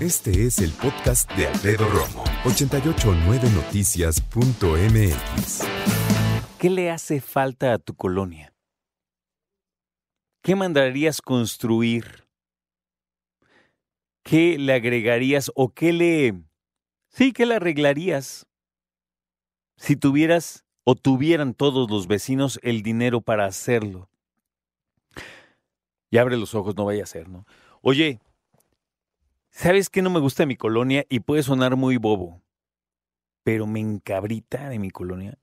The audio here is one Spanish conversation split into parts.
Este es el podcast de Alfredo Romo. 889noticias.mx. ¿Qué le hace falta a tu colonia? ¿Qué mandarías construir? ¿Qué le agregarías o qué le... Sí, ¿qué le arreglarías? Si tuvieras o tuvieran todos los vecinos el dinero para hacerlo. Y abre los ojos, no vaya a ser, ¿no? Oye, ¿sabes qué no me gusta mi colonia? Y puede sonar muy bobo, pero me encabrita de mi colonia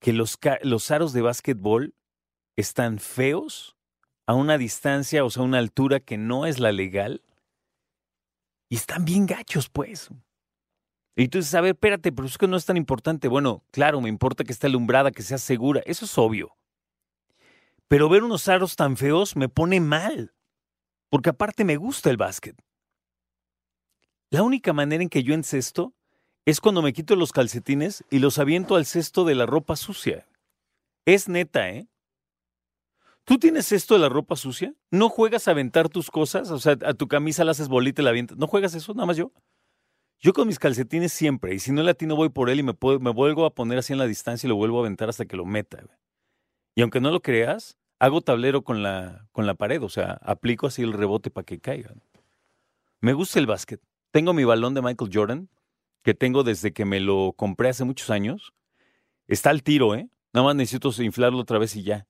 que los, los aros de básquetbol están feos a una distancia, o sea, a una altura que no es la legal. Y están bien gachos, pues. Y tú dices, a ver, espérate, pero es que no es tan importante. Bueno, claro, me importa que esté alumbrada, que sea segura. Eso es obvio. Pero ver unos aros tan feos me pone mal. Porque aparte me gusta el básquet. La única manera en que yo encesto es cuando me quito los calcetines y los aviento al cesto de la ropa sucia. Es neta, ¿eh? ¿Tú tienes esto de la ropa sucia? ¿No juegas a aventar tus cosas? O sea, a tu camisa la haces bolita y la avientas. ¿No juegas eso? Nada más yo. Yo con mis calcetines siempre, y si no latino voy por él y me, vuelvo a poner así en la distancia y lo vuelvo a aventar hasta que lo meta. Y aunque no lo creas, hago tablero con la, con la pared, o sea, aplico así el rebote para que caiga. Me gusta el básquet. Tengo mi balón de Michael Jordan, que tengo desde que me lo compré hace muchos años. Está al tiro, ¿eh? Nada más necesito inflarlo otra vez y ya.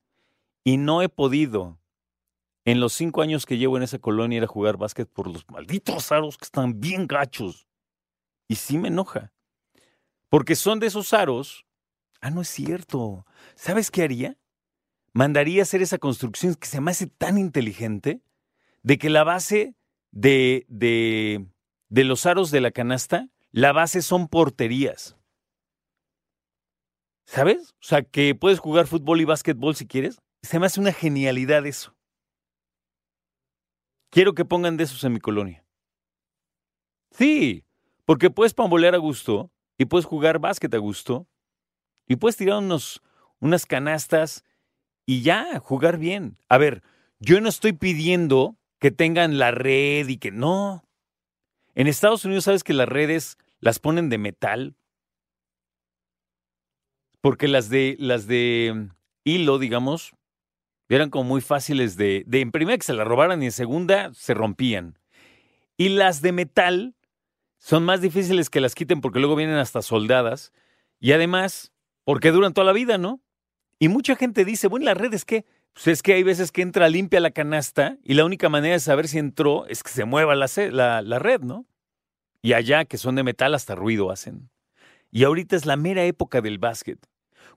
Y no he podido, en los cinco años que llevo en esa colonia, ir a jugar básquet por los malditos aros que están bien gachos. Y sí me enoja. Porque son de esos aros. Ah, no es cierto. ¿Sabes qué haría? Mandaría hacer esa construcción que se me hace tan inteligente de que la base de, de, de los aros de la canasta, la base son porterías. ¿Sabes? O sea, que puedes jugar fútbol y básquetbol si quieres. Se me hace una genialidad eso. Quiero que pongan de esos en mi colonia. Sí, porque puedes pambolear a gusto y puedes jugar básquet a gusto y puedes tirar unos, unas canastas y ya, jugar bien. A ver, yo no estoy pidiendo que tengan la red y que no. En Estados Unidos sabes que las redes las ponen de metal. Porque las de las de hilo, digamos, eran como muy fáciles de, de en primera que se la robaran y en segunda se rompían. Y las de metal son más difíciles que las quiten porque luego vienen hasta soldadas y además porque duran toda la vida, ¿no? Y mucha gente dice, bueno, las redes qué? Pues es que hay veces que entra limpia la canasta y la única manera de saber si entró es que se mueva la, la, la red, ¿no? Y allá, que son de metal, hasta ruido hacen. Y ahorita es la mera época del básquet.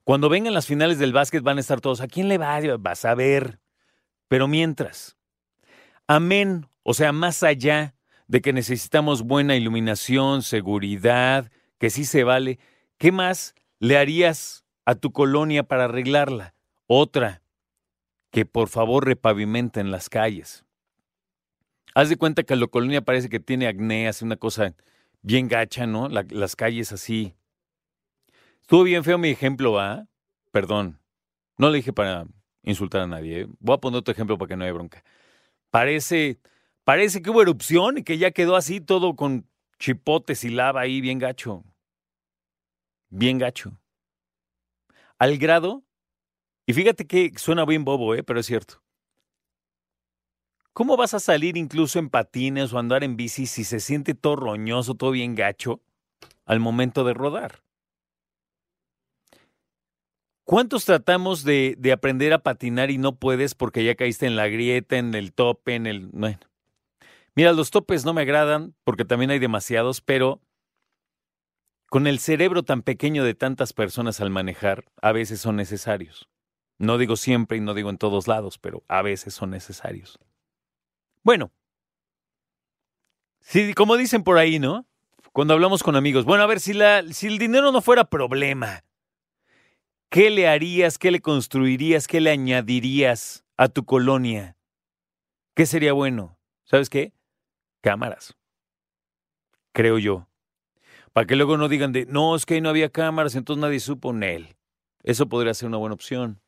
Cuando vengan las finales del básquet van a estar todos, ¿a quién le va? Vas a ver. Pero mientras, amén, o sea, más allá de que necesitamos buena iluminación, seguridad, que sí se vale, ¿qué más le harías a tu colonia para arreglarla? Otra, que por favor repavimenten las calles. Haz de cuenta que la colonia parece que tiene acné, hace una cosa bien gacha, ¿no? las calles así, Estuvo bien feo mi ejemplo, ¿ah? Perdón. No le dije para insultar a nadie. ¿eh? Voy a poner otro ejemplo para que no haya bronca. Parece, parece que hubo erupción y que ya quedó así todo con chipotes y lava ahí bien gacho. Bien gacho. Al grado, y fíjate que suena bien bobo, ¿eh? pero es cierto. ¿Cómo vas a salir incluso en patines o andar en bici si se siente todo roñoso, todo bien gacho al momento de rodar? ¿Cuántos tratamos de, de, aprender a patinar y no puedes porque ya caíste en la grieta, en el tope, en el... Bueno. Mira, los topes no me agradan porque también hay demasiados, pero con el cerebro tan pequeño de tantas personas al manejar, a veces son necesarios. No digo siempre y no digo en todos lados, pero a veces son necesarios. Bueno, sí, como dicen por ahí, ¿no? Cuando hablamos con amigos, bueno, a ver, si, la, si el dinero no fuera problema, ¿qué le harías, qué le construirías, qué le añadirías a tu colonia? ¿Qué sería bueno? ¿Sabes qué? Cámaras. Creo yo. Para que luego no digan de, no, es que ahí no había cámaras, entonces nadie supo en él. Eso podría ser una buena opción.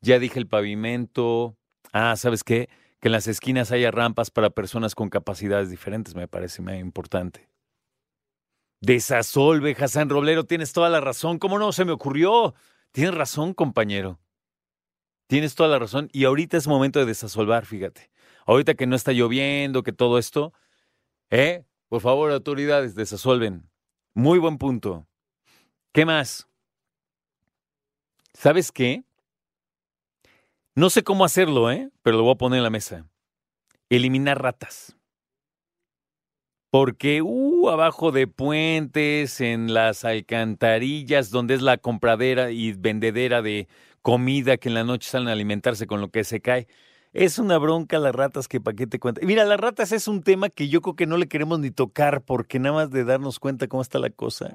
Ya dije el pavimento. Ah, ¿sabes qué? Que en las esquinas haya rampas para personas con capacidades diferentes, me parece muy importante. Desasolve, Hassan Roblero, tienes toda la razón. ¿Cómo no se me ocurrió? Tienes razón, compañero. Tienes toda la razón. Y ahorita es momento de desasolvar, fíjate. Ahorita que no está lloviendo, que todo esto, ¿eh? Por favor, autoridades, desasolven. Muy buen punto. ¿Qué más? ¿Sabes qué? No sé cómo hacerlo, ¿eh? Pero lo voy a poner en la mesa. Eliminar ratas. Porque, uh, abajo de puentes, en las alcantarillas, donde es la compradera y vendedera de comida que en la noche salen a alimentarse con lo que se cae. Es una bronca las ratas que pa' qué te cuenta. Mira, las ratas es un tema que yo creo que no le queremos ni tocar porque nada más de darnos cuenta cómo está la cosa.